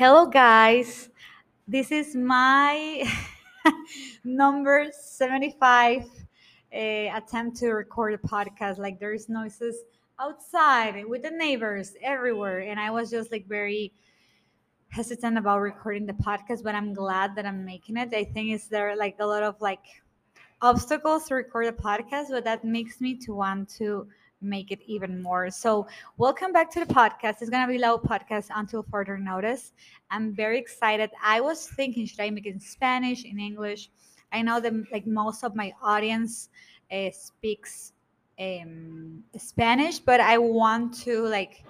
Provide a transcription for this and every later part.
Hello, guys. This is my number 75 uh, attempt to record a podcast. Like, there's noises outside with the neighbors everywhere. And I was just like very hesitant about recording the podcast, but I'm glad that I'm making it. I think is there like a lot of like obstacles to record a podcast, but that makes me to want to make it even more. So, welcome back to the podcast. It's gonna be low podcast until further notice. I'm very excited. I was thinking, should I make it in Spanish, in English? I know that like most of my audience uh, speaks um, Spanish, but I want to like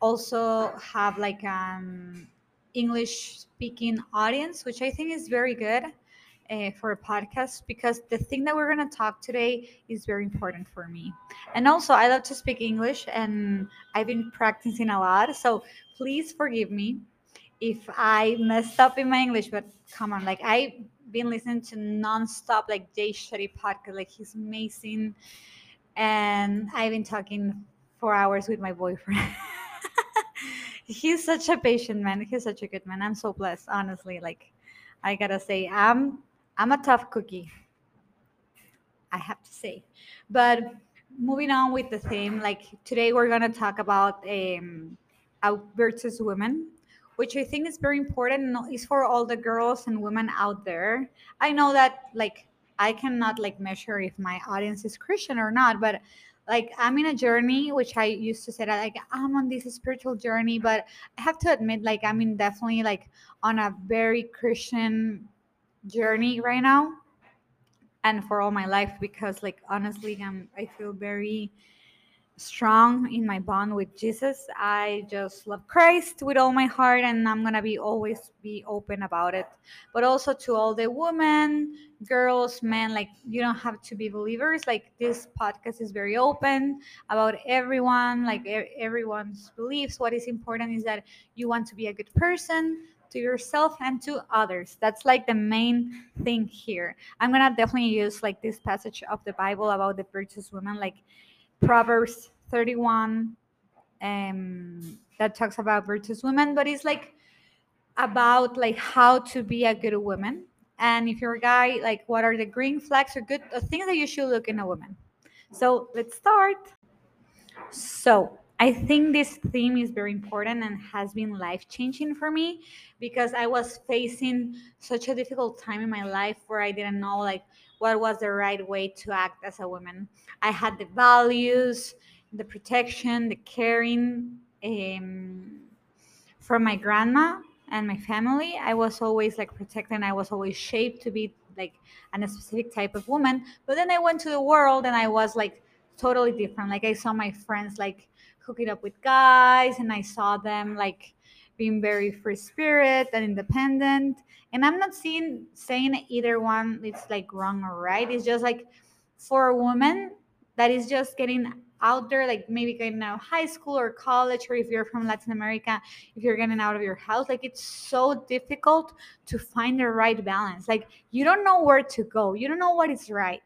also have like an English speaking audience, which I think is very good uh, for a podcast because the thing that we're going to talk today is very important for me. And also, I love to speak English and I've been practicing a lot. So please forgive me if I messed up in my English, but come on, like I've been listening to nonstop, like Jay Shetty podcast, like he's amazing. And I've been talking for hours with my boyfriend. he's such a patient man. He's such a good man. I'm so blessed, honestly. Like, I gotta say, I'm I'm a tough cookie. I have to say. But moving on with the theme, like today we're gonna talk about um, out versus women, which I think is very important. Is for all the girls and women out there. I know that like I cannot like measure if my audience is Christian or not, but like I'm in a journey, which I used to say that like I'm on this spiritual journey, but I have to admit like I'm in definitely like on a very Christian journey right now and for all my life because like honestly i'm i feel very strong in my bond with jesus. I just love christ with all my heart and i'm gonna be always be open about it. But also to all the women girls men like you don't have to be believers. Like this podcast is very open about everyone like everyone's beliefs. What is important is that you want to be a good person to yourself and to others. That's like the main thing here. I'm gonna definitely use like this passage of the Bible about the virtuous woman, like Proverbs 31, um, that talks about virtuous women, but it's like about like how to be a good woman. And if you're a guy, like what are the green flags or good things that you should look in a woman? So let's start. So I think this theme is very important and has been life changing for me because I was facing such a difficult time in my life where I didn't know like what was the right way to act as a woman. I had the values, the protection, the caring um, from my grandma and my family. I was always like protected and I was always shaped to be like a specific type of woman. But then I went to the world and I was like totally different. Like I saw my friends like hooking up with guys and I saw them like being very free spirit and independent. And I'm not seeing saying either one it's like wrong or right. It's just like for a woman that is just getting out there, like maybe getting out of high school or college, or if you're from Latin America, if you're getting out of your house, like it's so difficult to find the right balance. Like you don't know where to go, you don't know what is right.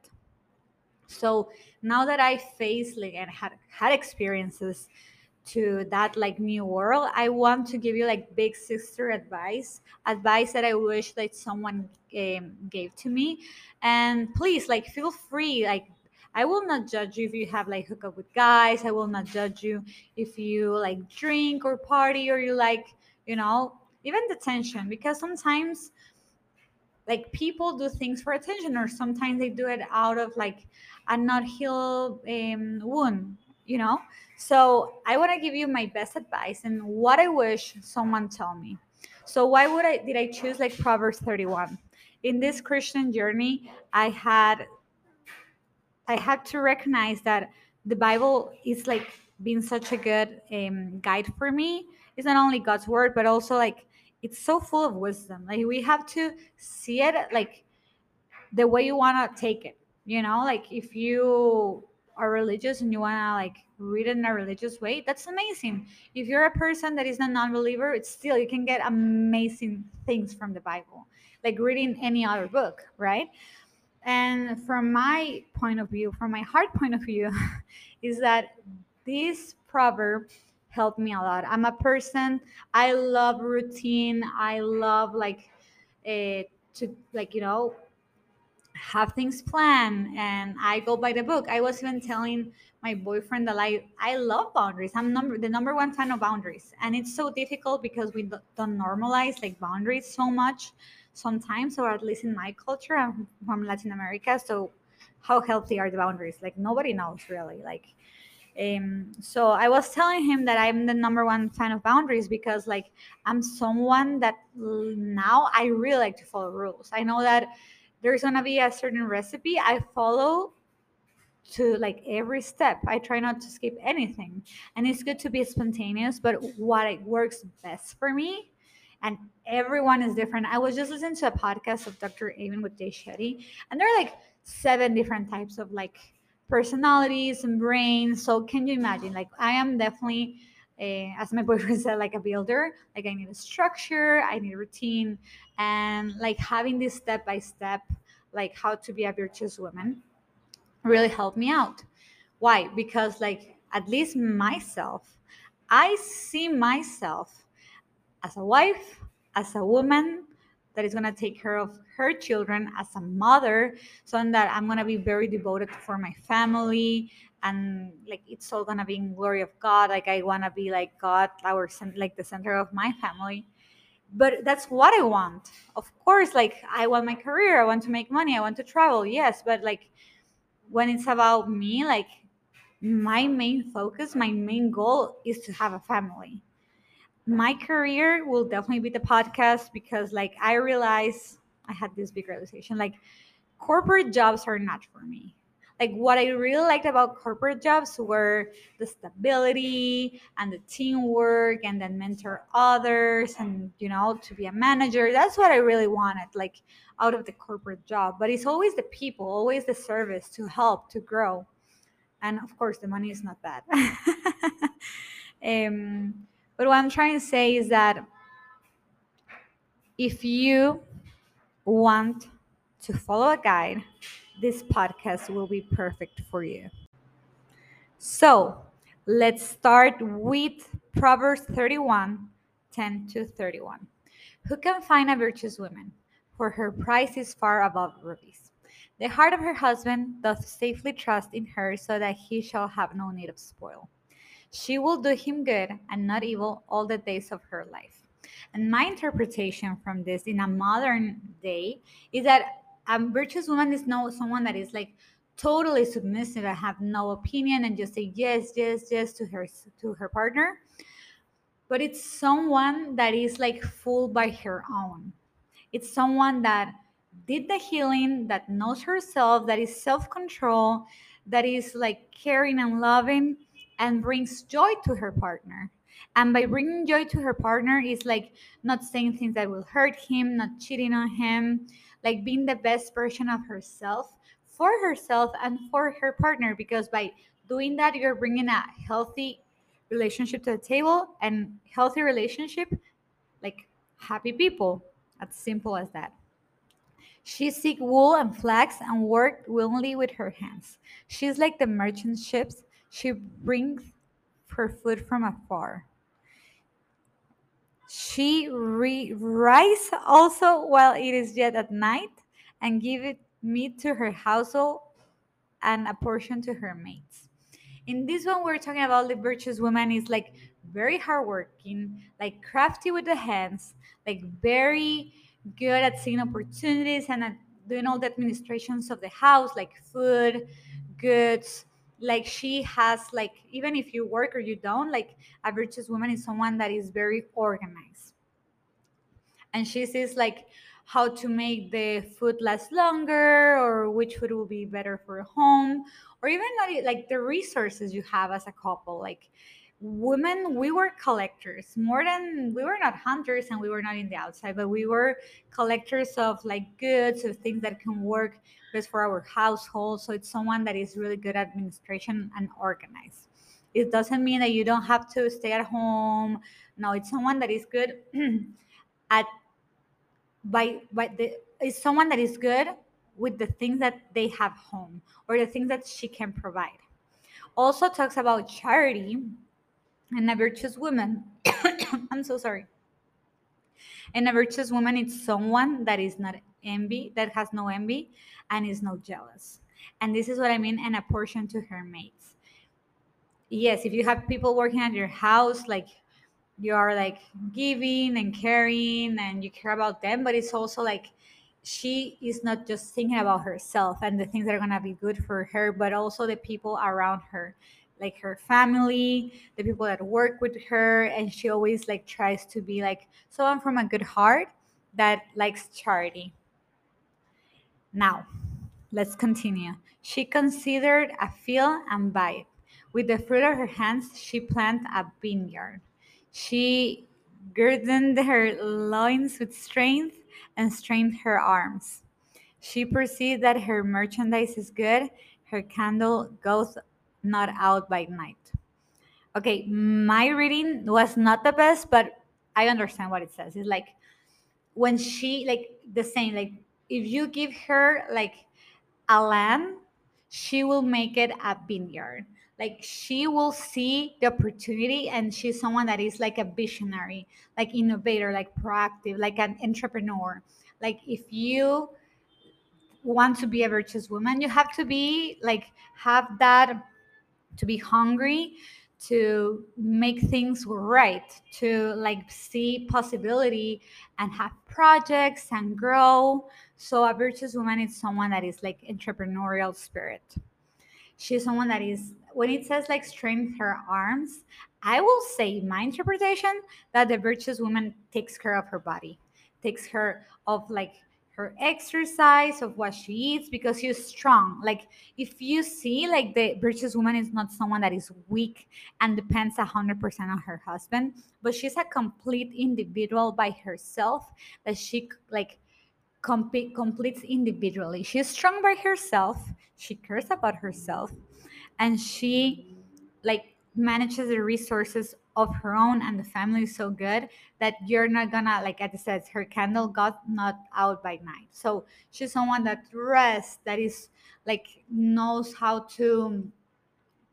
So now that I faced like and had had experiences to that like new world, I want to give you like big sister advice, advice that I wish that someone um, gave to me. And please, like, feel free, like. I will not judge you if you have like hook up with guys. I will not judge you if you like drink or party or you like, you know, even the tension because sometimes like people do things for attention or sometimes they do it out of like a not healed um, wound you know? So i want to give you my best advice and what i wish someone tell me. So why would i did i choose like proverbs 31 in this christian journey i had i had to recognize that the bible is like being such a good um, guide for me. It's not only god's word but also like it's so full of wisdom. Like we have to see it like the way you want to take it. You know, like if you are religious and you want to like read it in a religious way, that's amazing. If you're a person that is a non-believer, it's still you can get amazing things from the Bible, like reading any other book, right? And from my point of view, from my heart point of view, is that this proverb helped me a lot. I'm a person, I love routine. I love like uh, to like, you know, have things planned and I go by the book. I was even telling my boyfriend that I I love boundaries. I'm number the number one fan of boundaries, and it's so difficult because we don't normalize like boundaries so much sometimes, or at least in my culture. I'm from Latin America, so how healthy are the boundaries? Like nobody knows really. Like, um, so I was telling him that I'm the number one fan of boundaries because like I'm someone that now I really like to follow rules. I know that there's gonna be a certain recipe I follow to like every step. I try not to skip anything. And it's good to be spontaneous, but what works best for me and everyone is different. I was just listening to a podcast of Dr. Amen with Jay Shetty, and there are like seven different types of like personalities and brains. So can you imagine? Like I am definitely uh, as my boyfriend said, like a builder. Like I need a structure, I need a routine, and like having this step by step, like how to be a virtuous woman, really helped me out. Why? Because like at least myself, I see myself as a wife, as a woman that is going to take care of her children as a mother so that i'm going to be very devoted for my family and like it's all gonna be in glory of God. Like I wanna be like God, our like the center of my family. But that's what I want. Of course, like I want my career, I want to make money, I want to travel, yes. But like when it's about me, like my main focus, my main goal is to have a family. My career will definitely be the podcast because like I realize I had this big realization like corporate jobs are not for me like what I really liked about corporate jobs were the stability and the teamwork and then mentor others and you know to be a manager. That's what I really wanted, like out of the corporate job. But it's always the people, always the service to help, to grow. And of course the money is not bad. um, but what I'm trying to say is that if you want to follow a guide this podcast will be perfect for you. So let's start with Proverbs 31 10 to 31. Who can find a virtuous woman? For her price is far above rubies. The heart of her husband doth safely trust in her, so that he shall have no need of spoil. She will do him good and not evil all the days of her life. And my interpretation from this in a modern day is that a virtuous woman is no someone that is like totally submissive and have no opinion and just say yes, yes, yes to her to her partner. But it's someone that is like full by her own. It's someone that did the healing, that knows herself, that is self-control, that is like caring and loving and brings joy to her partner. And by bringing joy to her partner is like not saying things that will hurt him, not cheating on him, like being the best version of herself for herself and for her partner. Because by doing that you're bringing a healthy relationship to the table and healthy relationship like happy people. As simple as that. She seek wool and flax and worked willingly with her hands. She's like the merchant ships she brings her food from afar she re- rise also while it is yet at night, and give it meat to her household and a portion to her mates. In this one, we're talking about the virtuous woman is like very hardworking, like crafty with the hands, like very good at seeing opportunities and at doing all the administrations of the house, like food, goods, like she has like even if you work or you don't like a virtuous woman is someone that is very organized. And she sees like how to make the food last longer or which food will be better for home or even like the resources you have as a couple like women we were collectors. More than we were not hunters and we were not in the outside but we were collectors of like goods of things that can work best for our household. So it's someone that is really good at administration and organized it doesn't mean that you don't have to stay at home. No it's someone that is good at by by the is someone that is good with the things that they have home or the things that she can provide. Also talks about charity and a virtuous woman i'm so sorry. And a virtuous woman is someone that is not envy that has no envy and is not jealous. And this is what i mean and a portion to her mates. Yes if you have people working at your house like you are like giving and caring and you care about them but it's also like she is not just thinking about herself and the things that are going to be good for her but also the people around her like her family the people that work with her and she always like tries to be like someone from a good heart that likes charity. Now let's continue. She considered a field and buy it with the fruit of her hands she planted a vineyard. She girded her loins with strength and strengthened her arms. She perceived that her merchandise is good, her candle goes not out by night. Okay, my reading was not the best, but I understand what it says. It's like when she, like the same, like if you give her like a land, she will make it a vineyard like she will see the opportunity and she's someone that is like a visionary like innovator like proactive like an entrepreneur like if you want to be a virtuous woman you have to be like have that to be hungry to make things right to like see possibility and have projects and grow. So a virtuous woman is someone that is like entrepreneurial spirit. She's someone that is when it says like strengthen her arms i will say my interpretation that the virtuous woman takes care of her body takes care of like her exercise of what she eats because she's strong. Like if you see like the virtuous woman is not someone that is weak and depends 100% on her husband but she's a complete individual by herself that she like compete, completes individually. She's strong by herself. She cares about herself. And she like manages the resources of her own and the family is so good that you're not gonna like as I said her candle got not out by night. So she's someone that rests that is like knows how to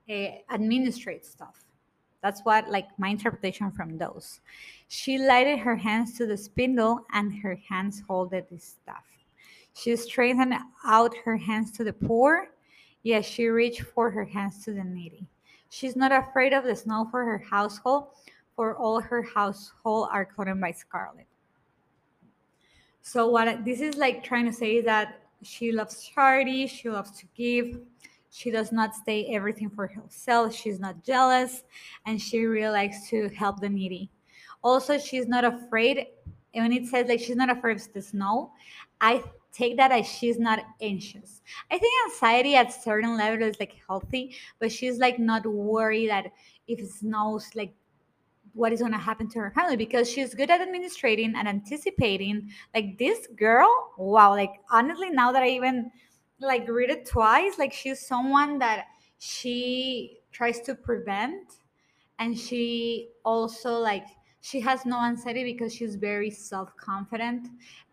uh, administrate stuff. That's what like my interpretation from those. She lighted her hands to the spindle and her hands holded the staff she straightened out her hands to the poor. Yes, she reached for her hands to the needy. She's not afraid of the snow for her household, for all her household are covered by scarlet. So what this is like trying to say is that she loves charity, she loves to give, she does not stay everything for herself, she's not jealous, and she really likes to help the needy. Also, she's not afraid. When it says like she's not afraid of the snow, I take that as she's not anxious. I think anxiety at certain level is like healthy, but she's like not worried that if it snows, like what is going to happen to her family because she's good at administrating and anticipating. Like this girl, wow! Like honestly, now that I even like read it twice, like she's someone that she tries to prevent, and she also like she has no anxiety because she's very self-confident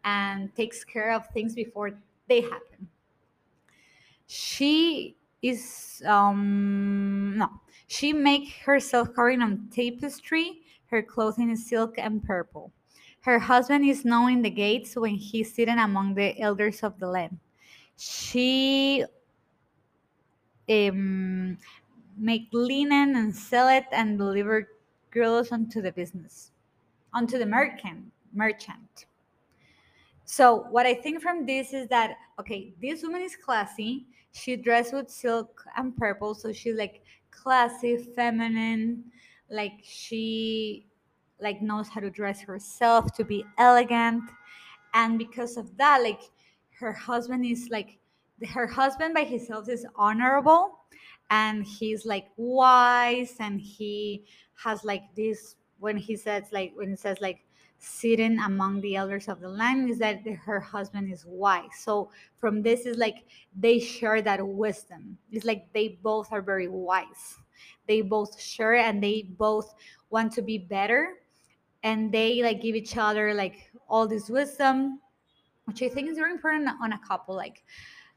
and takes care of things before they happen. She is um no. She make herself covering on tapestry her clothing is silk and purple. Her husband is knowing the gates when he's sitting among the elders of the land. She um, make linen and sell it and deliver girls onto the business, onto the merchant. Merchant. So what I think from this is that okay, this woman is classy. She dressed with silk and purple, so she's like classy, feminine. Like she like knows how to dress herself to be elegant, and because of that, like her husband is like her husband by himself is honorable and he's like wise and he has like this when he says like when he says like sitting among the elders of the land is that her husband is wise. So from this is like they share that wisdom. It's like they both are very wise. They both share and they both want to be better and they like give each other like all this wisdom which i think is very important on a couple like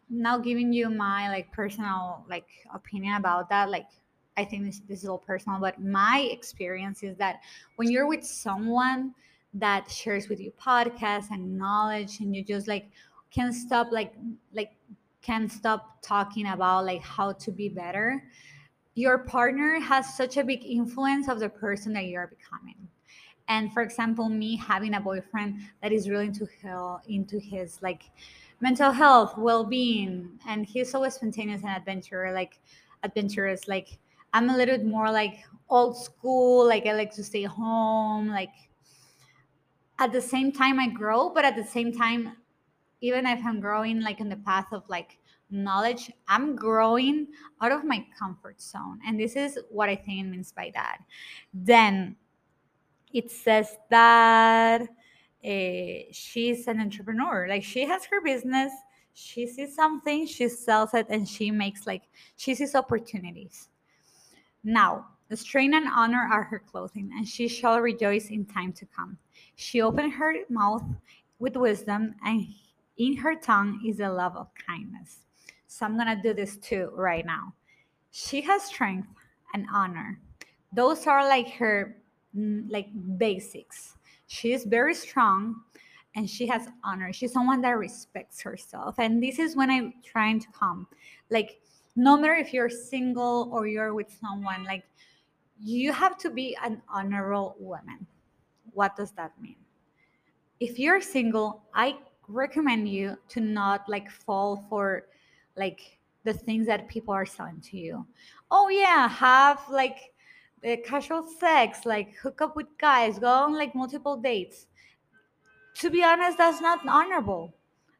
now giving you my like personal like opinion about that like I think this, this is all personal, but my experience is that when you're with someone that shares with you podcasts and knowledge, and you just like can stop like like can stop talking about like how to be better, your partner has such a big influence of the person that you're becoming. And for example, me having a boyfriend that is really into hell into his like mental health, well-being, and he's always spontaneous and adventurous, like adventurous, like I'm a little bit more like old school, like I like to stay home, like at the same time I grow, but at the same time, even if I'm growing like in the path of like knowledge, I'm growing out of my comfort zone. And this is what I think it means by that. Then it says that uh, she's an entrepreneur. Like she has her business, she sees something, she sells it, and she makes like she sees opportunities. Now, the strain and honor are her clothing, and she shall rejoice in time to come. She opened her mouth with wisdom, and in her tongue is the love of kindness. So I'm gonna do this too right now. She has strength and honor. Those are like her mm, like basics. She is very strong and she has honor. She's someone that respects herself. And this is when I'm trying to come. Like no matter if you're single or you're with someone, like you have to be an honorable woman. What does that mean? If you're single, I recommend you to not like fall for like the things that people are selling to you. Oh yeah, have like the casual sex, like hook up with guys, go on like multiple dates. To be honest, that's not honorable.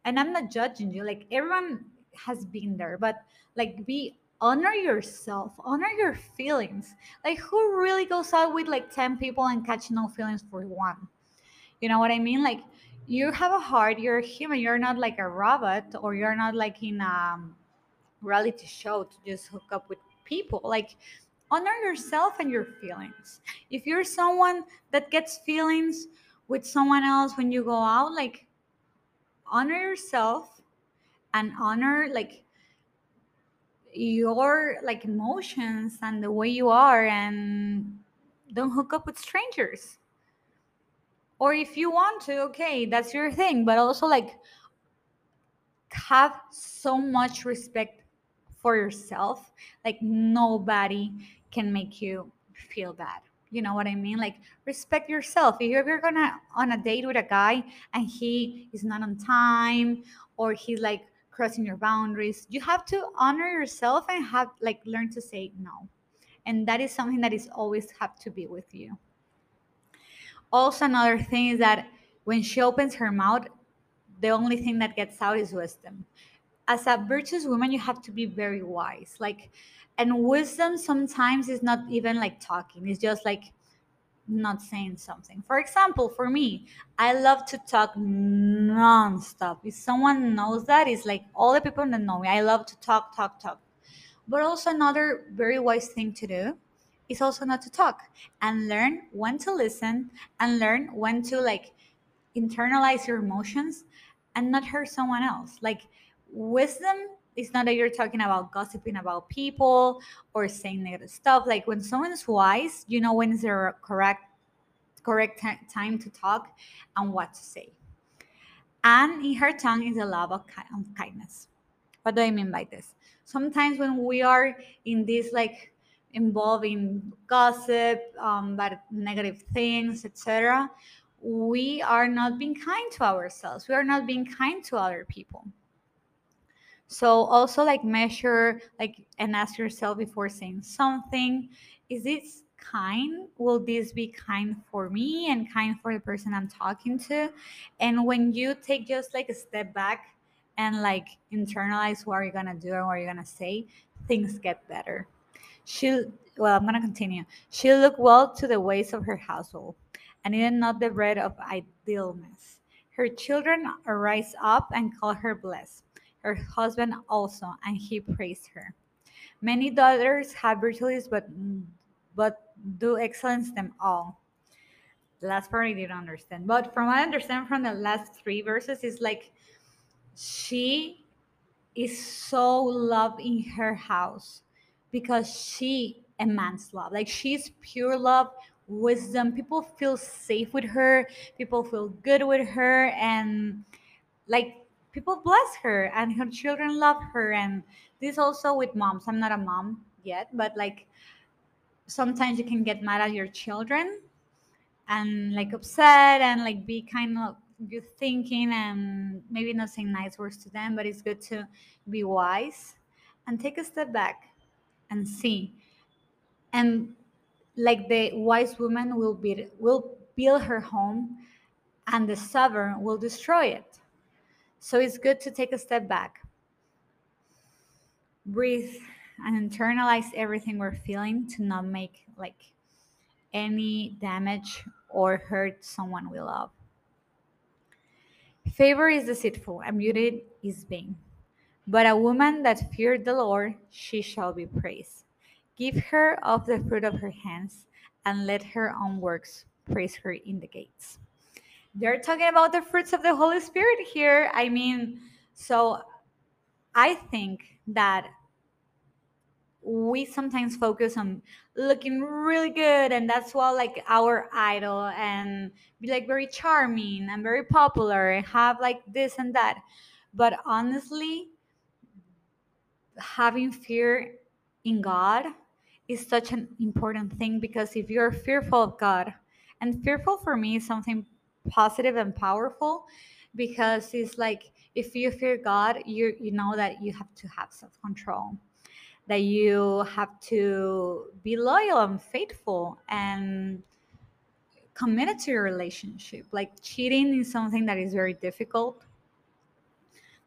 And I'm not judging you. Like everyone has been there, but like be honor yourself, honor your feelings. Like who really goes out with like 10 people and catch no feelings for one? You know what I mean? Like you have a heart, you're a human, you're not like a robot or you're not like in a reality show to just hook up with people. Like honor yourself and your feelings. If you're someone that gets feelings with someone else when you go out, like honor yourself and honor like your like emotions and the way you are and don't hook up with strangers or if you want to okay that's your thing but also like have so much respect for yourself like nobody can make you feel bad. You know what i mean? Like respect yourself. If you're gonna on a date with a guy and he is not on time or he's like crossing your boundaries you have to honor yourself and have like learn to say no. And that is something that is always have to be with you. Also another thing is that when she opens her mouth the only thing that gets out is wisdom as a virtuous woman you have to be very wise like and wisdom sometimes is not even like talking it's just like not saying something. For example, for me, I love to talk nonstop. If someone knows that, it's like all the people that know me, I love to talk, talk, talk. But also, another very wise thing to do is also not to talk and learn when to listen and learn when to like internalize your emotions and not hurt someone else. Like, wisdom it's not that you're talking about gossiping about people or saying negative stuff. Like when someone's wise, you know when is the correct correct t- time to talk and what to say. And in her tongue is a love of, ki- of kindness. What do I mean by this? Sometimes when we are in this like involving gossip, um, but negative things, etc., we are not being kind to ourselves. We are not being kind to other people so also like measure like and ask yourself before saying something is this kind? Will this be kind for me and kind for the person i'm talking to? And when you take just like a step back and like internalize what you're gonna do and what you're gonna say things get better. She well i'm gonna continue. She look well to the ways of her household and even not the bread of idleness. Her children arise up and call her blessed her husband also, and he praised her. Many daughters have virtues, but but do excellence them all. The last part I didn't understand, but from what I understand from the last three verses, is like she is so loved in her house because she a man's love. Like she's pure love, wisdom. People feel safe with her, people feel good with her, and like people bless her, and her children love her. And this also with moms. I'm not a mom yet, but like sometimes you can get mad at your children and like upset and like be kind of you thinking and maybe not saying nice words to them, but it's good to be wise and take a step back and see. And like the wise woman will be will build her home and the stubborn will destroy it. So it's good to take a step back. Breathe and internalize everything we're feeling to not make like any damage or hurt someone we love. Favor is deceitful, and beauty is vain. But a woman that feared the Lord, she shall be praised. Give her of the fruit of her hands, and let her own works praise her in the gates. They're talking about the fruits of the Holy Spirit here. I mean, so I think that we sometimes focus on looking really good and that's what like our idol and be like very charming and very popular and have like this and that but honestly having fear in god is such an important thing because if you're fearful of god and fearful for me is something positive and powerful because it's like if you fear god you you know that you have to have self-control that you have to be loyal and faithful and committed to your relationship. Like cheating is something that is very difficult,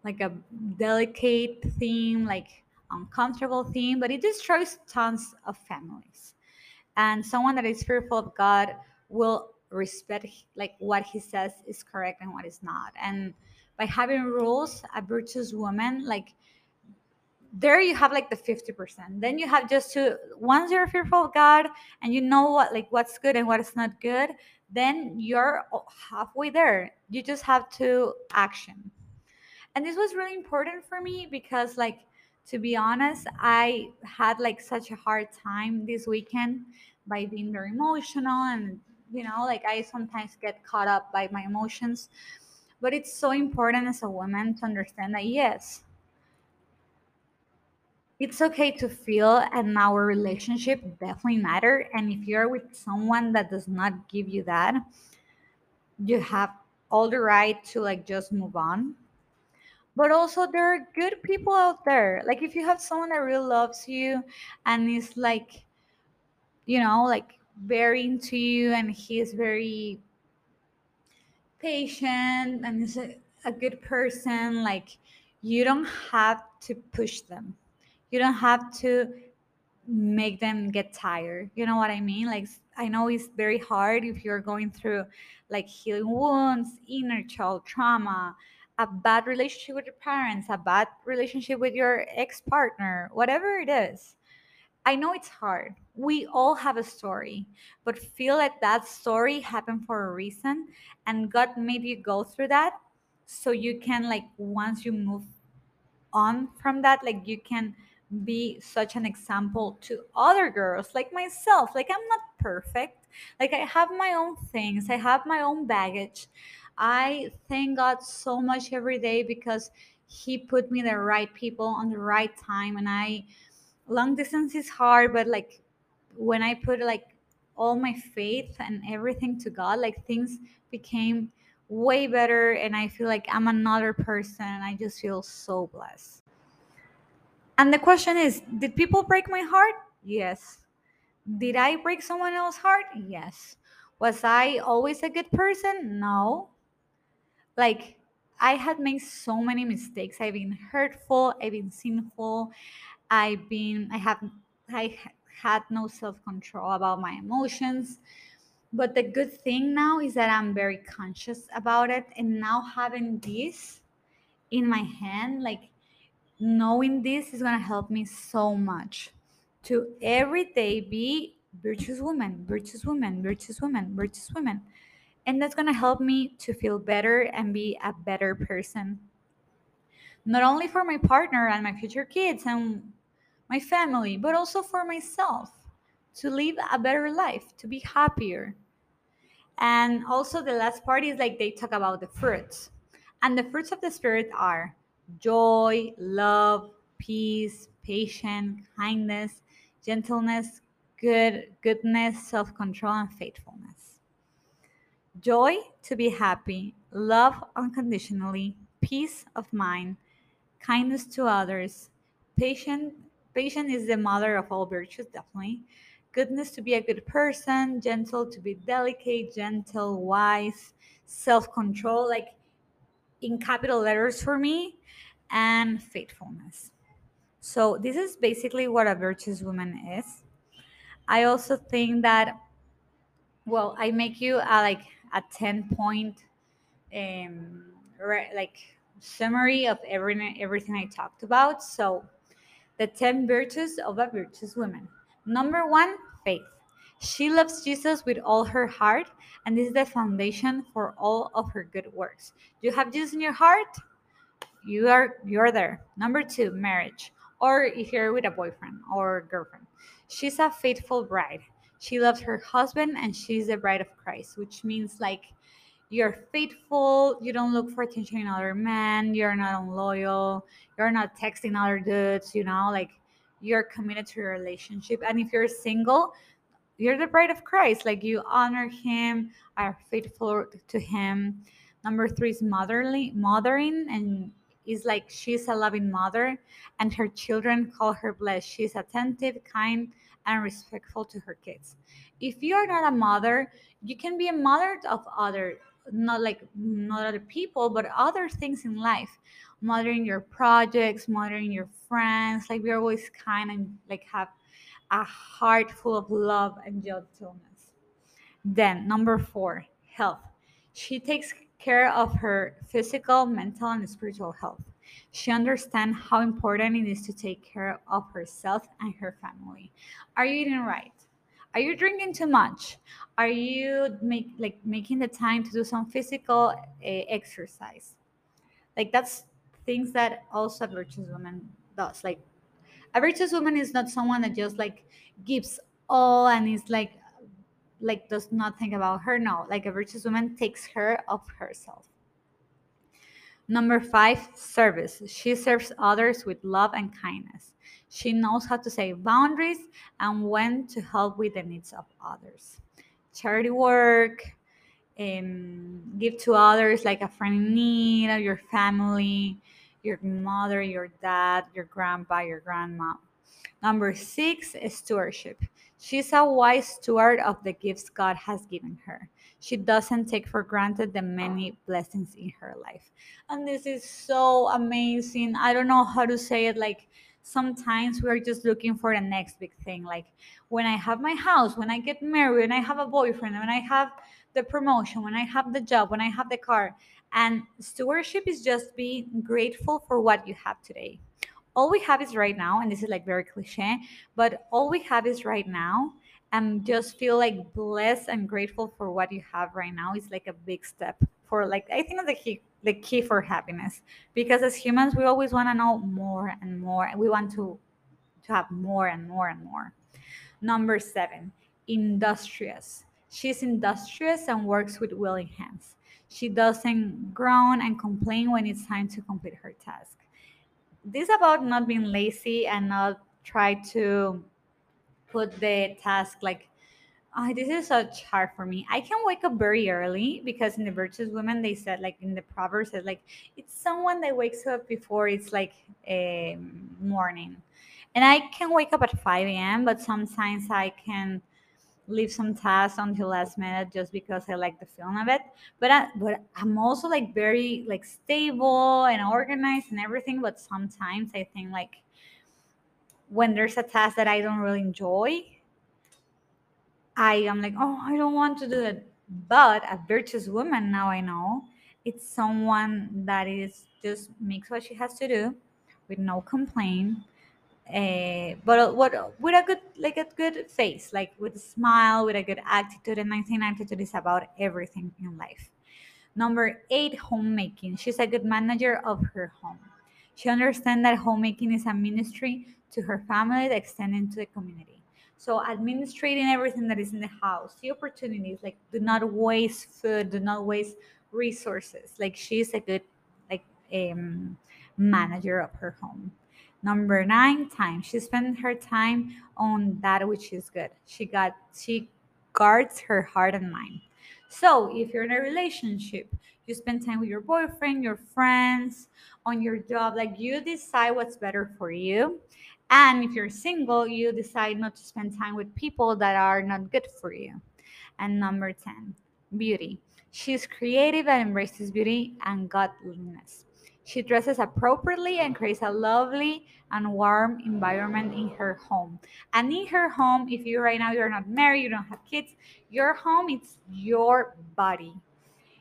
like a delicate theme, like uncomfortable theme, but it destroys tons of families. And someone that is fearful of God will respect like what he says is correct and what is not. And by having rules, a virtuous woman like there you have like the 50% then you have just to once you're fearful of god and you know what like what's good and what is not good then you're halfway there. You just have to action. And this was really important for me because like to be honest i had like such a hard time this weekend by being very emotional and you know like i sometimes get caught up by my emotions but it's so important as a woman to understand that yes it's okay to feel and our relationship definitely matter and if you're with someone that does not give you that you have all the right to like just move on. But also there are good people out there. Like if you have someone that really loves you and is like you know like very into you and he is very patient and is a, a good person. Like you don't have to push them. You don't have to make them get tired. You know what i mean? Like i know it's very hard if you're going through like healing wounds inner child trauma a bad relationship with your parents a bad relationship with your ex-partner whatever it is i know it's hard we all have a story but feel like that story happened for a reason and god made you go through that so you can like once you move on from that like you can be such an example to other girls like myself. Like, I'm not perfect. Like, I have my own things, I have my own baggage. I thank God so much every day because He put me the right people on the right time. And I, long distance is hard, but like, when I put like all my faith and everything to God, like, things became way better. And I feel like I'm another person. I just feel so blessed. And the question is, did people break my heart? Yes. Did I break someone else's heart? Yes. Was I always a good person? No. Like, I had made so many mistakes. I've been hurtful, I've been sinful, I've been, I have, I had no self control about my emotions. But the good thing now is that I'm very conscious about it. And now having this in my hand, like, knowing this is going to help me so much to every day be virtuous woman virtuous woman virtuous woman virtuous woman and that's going to help me to feel better and be a better person not only for my partner and my future kids and my family but also for myself to live a better life, to be happier. And also, the last part is like they talk about the fruits. And the fruits of the Spirit are joy, love, peace, patience, kindness, gentleness, good, goodness, self control, and faithfulness. Joy to be happy, love unconditionally, peace of mind, kindness to others, patient. Patient is the mother of all virtues, definitely. Goodness to be a good person, gentle to be delicate, gentle, wise, self control, like in capital letters for me, and faithfulness. So, this is basically what a virtuous woman is. I also think that, well, I make you a, like a 10 point um, re- like summary of everything, everything I talked about. So, the 10 virtues of a virtuous woman. Number one, faith. She loves Jesus with all her heart, and this is the foundation for all of her good works. You have Jesus in your heart, you are you're there. Number two, marriage, or if you're with a boyfriend or girlfriend. She's a faithful bride. She loves her husband, and she's the bride of Christ, which means like you're faithful, you don't look for attention in other men, you're not unloyal, you're not texting other dudes, you know, like you're committed to your relationship. And if you're single, you're the bride of Christ. Like you honor him, are faithful to him. Number three is motherly, mothering, and is like she's a loving mother, and her children call her blessed. She's attentive, kind, and respectful to her kids. If you are not a mother, you can be a mother of other not like not other people but other things in life. Mothering your projects mothering your friends like we're always kind and like have a heart full of love and gentleness. Then number four health. She takes care of her physical mental and spiritual health. She understands how important it is to take care of herself and her family. Are you eating right are you drinking too much? Are you make like making the time to do some physical uh, exercise? Like that's things that also a virtuous woman does. Like a virtuous woman is not someone that just like gives all and is like like does not think about her. No like a virtuous woman takes care of herself. Number five, service. She serves others with love and kindness. She knows how to set boundaries and when to help with the needs of others. Charity work, um, give to others like a friend in need, your family, your mother, your dad, your grandpa, your grandma. Number six stewardship. She's a wise steward of the gifts God has given her. She doesn't take for granted the many blessings in her life. And this is so amazing. I don't know how to say it. Like, sometimes we're just looking for the next big thing. Like, when I have my house, when I get married, when I have a boyfriend, when I have the promotion, when I have the job, when I have the car. And stewardship is just being grateful for what you have today all we have is right now and this is like very cliche but all we have is right now and just feel like blessed and grateful for what you have right now is like a big step for like i think the key the key for happiness. Because as humans we always want to know more and more and we want to to have more and more and more. Number seven industrious. She's industrious and works with willing hands. She doesn't groan and complain when it's time to complete her task. This about not being lazy and not try to put the task like oh, this is such hard for me i can wake up very early because in the virtuous women they said like in the proverbs said like it's someone that wakes up before it's like a morning and i can wake up at 5 a.m but sometimes i can leave some tasks until last minute just because I like the feeling of it. But I, but I'm also like very like stable and organized and everything. But sometimes I think like when there's a task that I don't really enjoy, I am like, oh, I don't want to do that. But a virtuous woman now I know it's someone that is just makes what she has to do with no complaint uh, but what with a good like a good face like with a smile with a good attitude and 19 attitude is about everything in life. Number eight homemaking. She's a good manager of her home. She understands that homemaking is a ministry to her family extending to the community So administrating everything that is in the house, the opportunities, like do not waste food, do not waste resources. Like she's a good like um, manager of her home. Number nine, time. She spends her time on that which is good. She got she guards her heart and mind. So if you're in a relationship, you spend time with your boyfriend, your friends, on your job, like you decide what's better for you. And if you're single, you decide not to spend time with people that are not good for you. And number 10, beauty. She's creative and embraces beauty and godliness. She dresses appropriately and creates a lovely and warm environment in her home. And in her home, if you right now you're not married, you don't have kids, your home it's your body.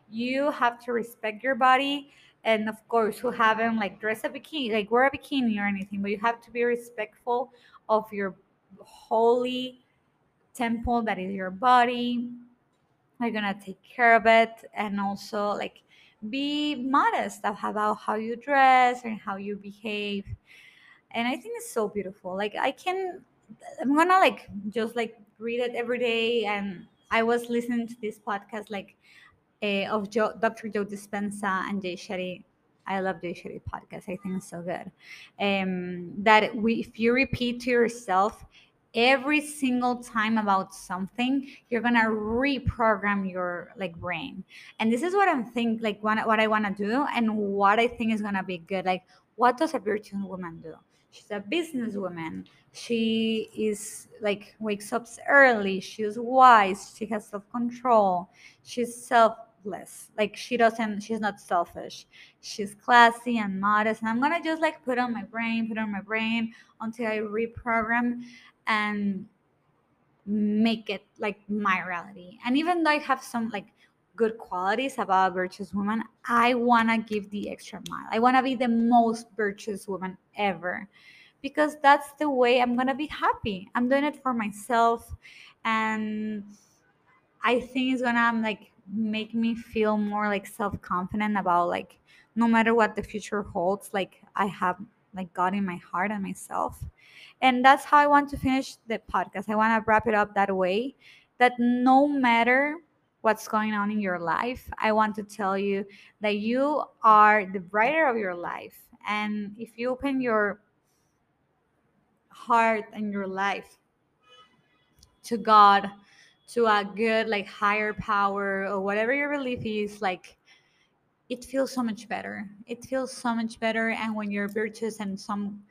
You have to respect your body and of course who haven't like dress a bikini, like wear a bikini or anything, but you have to be respectful of your holy temple that is your body. You're gonna take care of it and also like be modest about how you dress and how you behave and i think it's so beautiful like i can i'm gonna like just like read it every day and i was listening to this podcast like uh, of dr joe dispenza and jay shetty. I love jay shetty podcast. I think it's so good. Um that we if you repeat to yourself every single time about something you're gonna reprogram your like brain. And this is what i'm think like what, what i want to do and what i think is gonna be good. Like what does a virtuous woman do? She's a businesswoman. She is like wakes up early. She's wise. She has self-control. She's like she doesn't she's not selfish she's classy and modest and i'm gonna just like put on my brain put on my brain until i reprogram and make it like my reality. And even though I have some like good qualities about virtuous woman, I want to give the extra mile. I want to be the most virtuous woman ever because that's the way I'm going to be happy. I'm doing it for myself and I think it's going to like make me feel more like self-confident about like no matter what the future holds, like I have like God in my heart and myself. And that's how I want to finish the podcast. I want to wrap it up that way that no matter what's going on in your life, I want to tell you that you are the writer of your life. And if you open your heart and your life to God, to a good, like higher power or whatever your belief is, like it feels so much better. It feels so much better. And when you're virtuous and some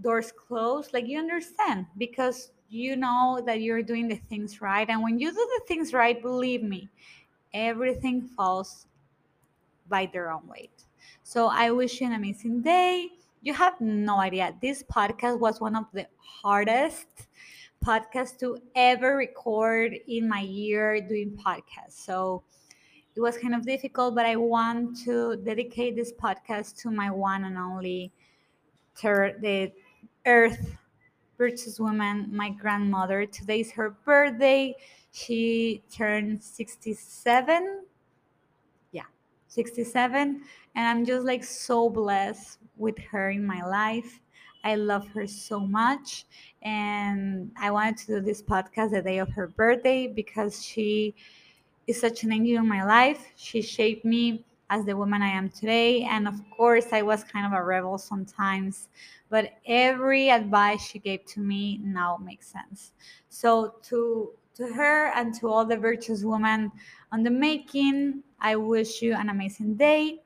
doors close like you understand because you know that you're doing the things right. And when you do the things right, believe me, everything falls by their own weight. So I wish you an amazing day. You have no idea. This podcast was one of the hardest podcasts to ever record in my year doing podcasts. So it was kind of difficult, but I want to dedicate this podcast to my one and only ter- the earth virtuous woman, my grandmother. Today's her birthday. She turned 67. Yeah, 67. And I'm just like so blessed with her in my life. I love her so much. And I wanted to do this podcast the day of her birthday because she is such an angel in my life. She shaped me as the woman I am today. And of course, I was kind of a rebel sometimes, but every advice she gave to me now makes sense. So to to her and to all the virtuous women on the making, I wish you an amazing day.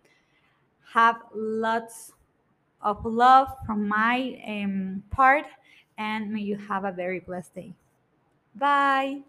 Have lots of love from my um, part, and may you have a very blessed day. Bye.